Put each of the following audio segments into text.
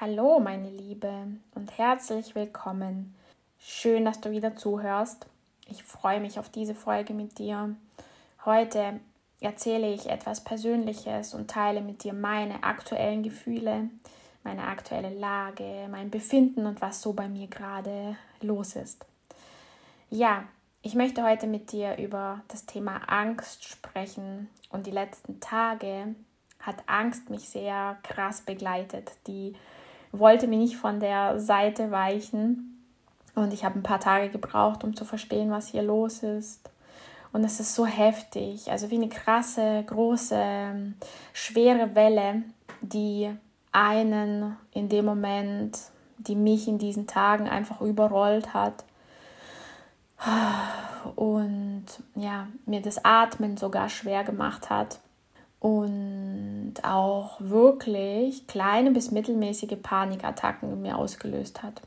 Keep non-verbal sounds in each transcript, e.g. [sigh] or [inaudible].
Hallo, meine Liebe, und herzlich willkommen. Schön, dass du wieder zuhörst. Ich freue mich auf diese Folge mit dir. Heute erzähle ich etwas Persönliches und teile mit dir meine aktuellen Gefühle, meine aktuelle Lage, mein Befinden und was so bei mir gerade los ist. Ja, ich möchte heute mit dir über das Thema Angst sprechen und die letzten Tage hat Angst mich sehr krass begleitet. Die wollte mir nicht von der Seite weichen. Und ich habe ein paar Tage gebraucht, um zu verstehen, was hier los ist. Und es ist so heftig, also wie eine krasse, große, schwere Welle, die einen in dem Moment, die mich in diesen Tagen einfach überrollt hat. Und ja, mir das Atmen sogar schwer gemacht hat und auch wirklich kleine bis mittelmäßige Panikattacken in mir ausgelöst hat.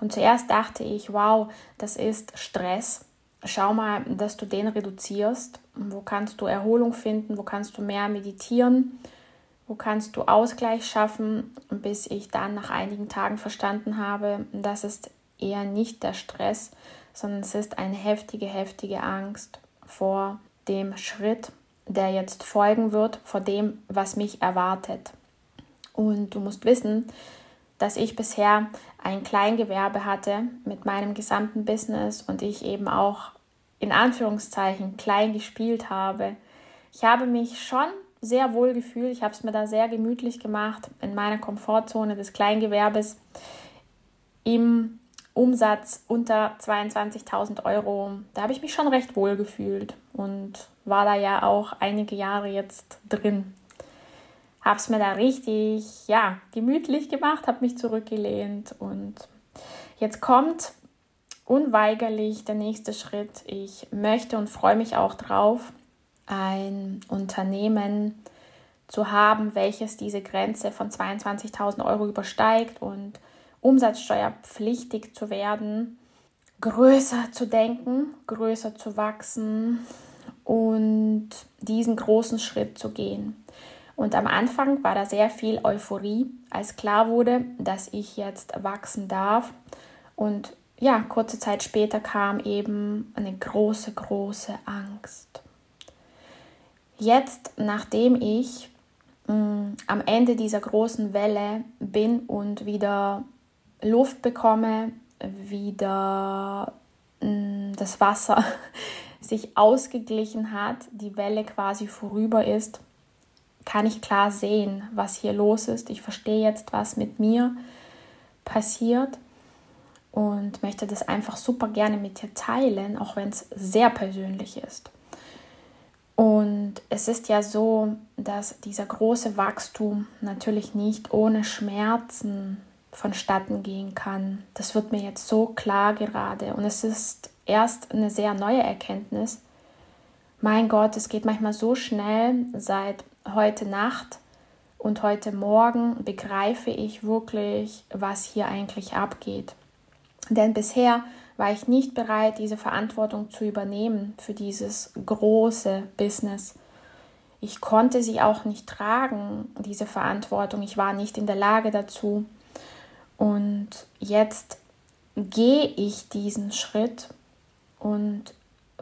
Und zuerst dachte ich, wow, das ist Stress. Schau mal, dass du den reduzierst. Wo kannst du Erholung finden? Wo kannst du mehr meditieren? Wo kannst du Ausgleich schaffen? Bis ich dann nach einigen Tagen verstanden habe, das ist eher nicht der Stress, sondern es ist eine heftige, heftige Angst vor dem Schritt, der jetzt folgen wird, vor dem, was mich erwartet. Und du musst wissen, dass ich bisher ein Kleingewerbe hatte mit meinem gesamten Business und ich eben auch in Anführungszeichen klein gespielt habe. Ich habe mich schon sehr wohl gefühlt. Ich habe es mir da sehr gemütlich gemacht in meiner Komfortzone des Kleingewerbes im Umsatz unter 22.000 Euro. Da habe ich mich schon recht wohl gefühlt und war da ja auch einige Jahre jetzt drin. Habe es mir da richtig, ja, gemütlich gemacht, habe mich zurückgelehnt und jetzt kommt unweigerlich der nächste Schritt. Ich möchte und freue mich auch drauf, ein Unternehmen zu haben, welches diese Grenze von 22.000 Euro übersteigt und umsatzsteuerpflichtig zu werden, größer zu denken, größer zu wachsen und diesen großen Schritt zu gehen. Und am Anfang war da sehr viel Euphorie, als klar wurde, dass ich jetzt wachsen darf. Und ja, kurze Zeit später kam eben eine große, große Angst. Jetzt, nachdem ich mh, mm, am Ende dieser großen Welle bin und wieder Luft bekomme, wieder mm, das Wasser [laughs] sich ausgeglichen hat, die Welle quasi vorüber ist, kann ich klar sehen, was hier los ist. Ich verstehe jetzt, was mit mir passiert und möchte das einfach super gerne mit dir teilen, auch wenn es sehr persönlich ist. Und es ist ja so, dass dieser große Wachstum natürlich nicht ohne Schmerzen vonstatten gehen kann. Das wird mir jetzt so klar gerade. Und es ist erst eine sehr neue Erkenntnis. Mein Gott, es geht manchmal so schnell. Seit heute Nacht und heute Morgen begreife ich wirklich, was hier eigentlich abgeht. Denn bisher war ich nicht bereit, diese Verantwortung zu übernehmen für dieses große Business. Ich konnte sie auch nicht tragen, diese Verantwortung. Ich war nicht in der Lage dazu. Und jetzt gehe ich diesen Schritt und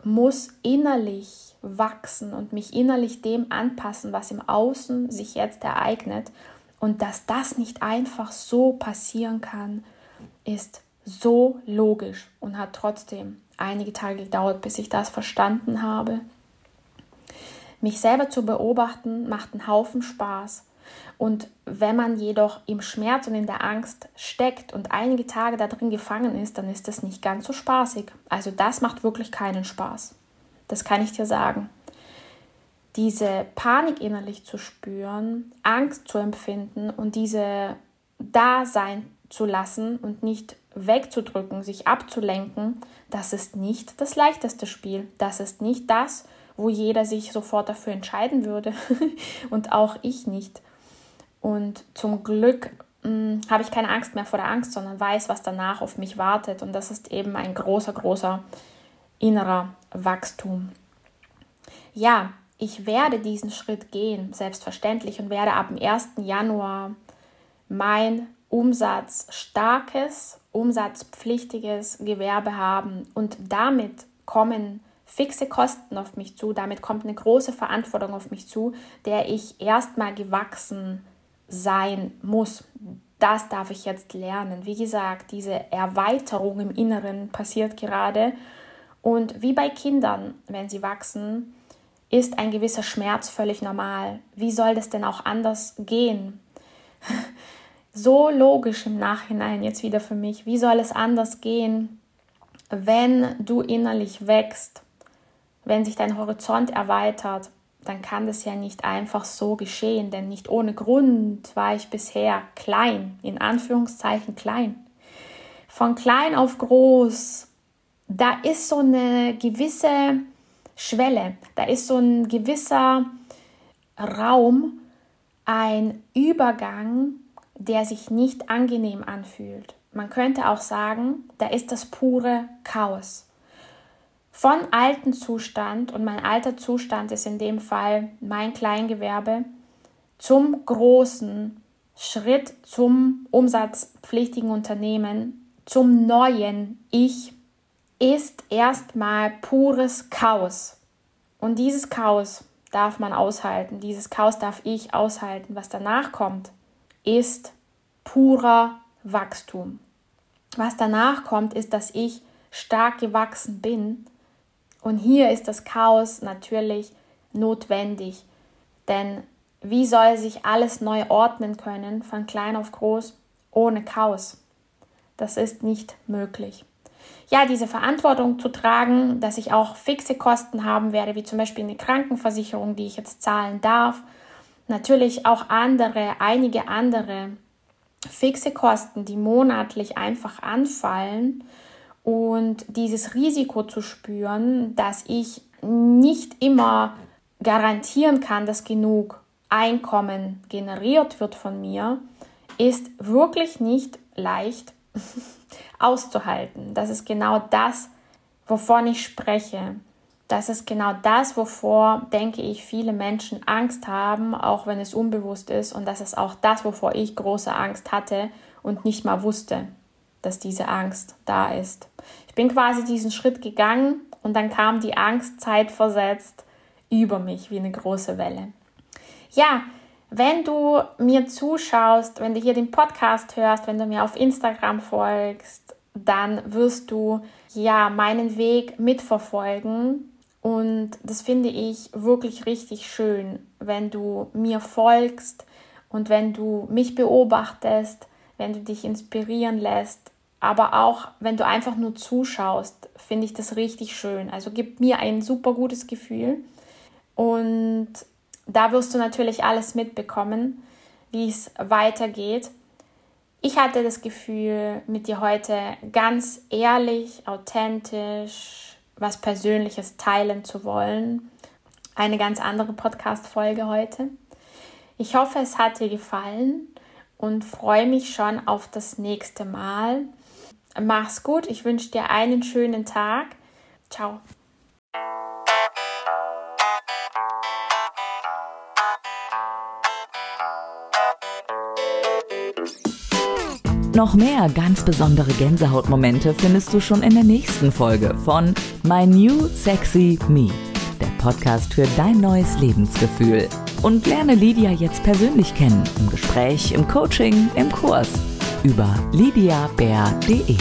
muss innerlich wachsen und mich innerlich dem anpassen, was im Außen sich jetzt ereignet. Und dass das nicht einfach so passieren kann, ist so logisch und hat trotzdem einige Tage gedauert, bis ich das verstanden habe. Mich selber zu beobachten macht einen Haufen Spaß. Und wenn man jedoch im Schmerz und in der Angst steckt und einige Tage da drin gefangen ist, dann ist das nicht ganz so spaßig. Also das macht wirklich keinen Spaß. Das kann ich dir sagen. Diese Panik innerlich zu spüren, Angst zu empfinden und diese da sein zu lassen und nicht wegzudrücken, sich abzulenken, das ist nicht das leichteste Spiel. Das ist nicht das, wo jeder sich sofort dafür entscheiden würde [laughs] und auch ich nicht. Und zum Glück hm, habe ich keine Angst mehr vor der Angst, sondern weiß, was danach auf mich wartet. Und das ist eben ein großer, großer innerer Wachstum. Ja, ich werde diesen Schritt gehen, selbstverständlich, und werde ab dem 1. Januar mein umsatzstarkes, umsatzpflichtiges Gewerbe haben. Und damit kommen fixe Kosten auf mich zu, damit kommt eine große Verantwortung auf mich zu, der ich erstmal gewachsen sein muss. Das darf ich jetzt lernen. Wie gesagt, diese Erweiterung im Inneren passiert gerade. Und wie bei Kindern, wenn sie wachsen, ist ein gewisser Schmerz völlig normal. Wie soll das denn auch anders gehen? [laughs] so logisch im Nachhinein jetzt wieder für mich. Wie soll es anders gehen, wenn du innerlich wächst, wenn sich dein Horizont erweitert? Dann kann das ja nicht einfach so geschehen, denn nicht ohne Grund war ich bisher klein, in Anführungszeichen klein. Von klein auf groß, da ist so eine gewisse Schwelle, da ist so ein gewisser Raum, ein Übergang der sich nicht angenehm anfühlt. Man könnte auch sagen, da ist das pure Chaos. Von alten Zustand, und mein alter Zustand ist in dem Fall mein Kleingewerbe, zum großen Schritt zum umsatzpflichtigen Unternehmen, zum neuen Ich, ist erstmal pures Chaos. Und dieses Chaos darf man aushalten, dieses Chaos darf ich aushalten. Was danach kommt, ist purer Wachstum. Was danach kommt, ist, dass ich stark gewachsen bin. Und hier ist das Chaos natürlich notwendig. Denn wie soll sich alles neu ordnen können, von klein auf groß, ohne Chaos? Das ist nicht möglich. Ja, diese Verantwortung zu tragen, dass ich auch fixe Kosten haben werde, wie zum Beispiel eine Krankenversicherung, die ich jetzt zahlen darf, natürlich auch andere, einige andere fixe Kosten, die monatlich einfach anfallen und dieses Risiko zu spüren, dass ich nicht immer garantieren kann, dass genug Einkommen generiert wird von mir, ist wirklich nicht leicht [laughs] auszuhalten. Das ist genau das, wovon ich spreche. Das ist genau das, wovor, denke ich, viele Menschen Angst haben, auch wenn es unbewusst ist. Und das ist auch das, wovor ich große Angst hatte und nicht mal wusste, dass diese Angst da ist. Ich bin quasi diesen Schritt gegangen und dann kam die Angst zeitversetzt über mich wie eine große Welle. Ja, wenn du mir zuschaust, wenn du hier den Podcast hörst, wenn du mir auf Instagram folgst, dann wirst du ja meinen Weg mitverfolgen und das finde ich wirklich richtig schön, wenn du mir folgst und wenn du mich beobachtest, wenn du dich inspirieren lässt, aber auch wenn du einfach nur zuschaust, finde ich das richtig schön. Also gibt mir ein super gutes Gefühl und da wirst du natürlich alles mitbekommen, wie es weitergeht. Ich hatte das Gefühl, mit dir heute ganz ehrlich, authentisch, was Persönliches teilen zu wollen. Eine ganz andere Podcast-Folge heute. Ich hoffe, es hat dir gefallen und freue mich schon auf das nächste Mal. Mach's gut, ich wünsche dir einen schönen Tag. Ciao. Noch mehr ganz besondere Gänsehautmomente findest du schon in der nächsten Folge von My New Sexy Me, der Podcast für dein neues Lebensgefühl. Und lerne Lydia jetzt persönlich kennen, im Gespräch, im Coaching, im Kurs über lydiabär.de.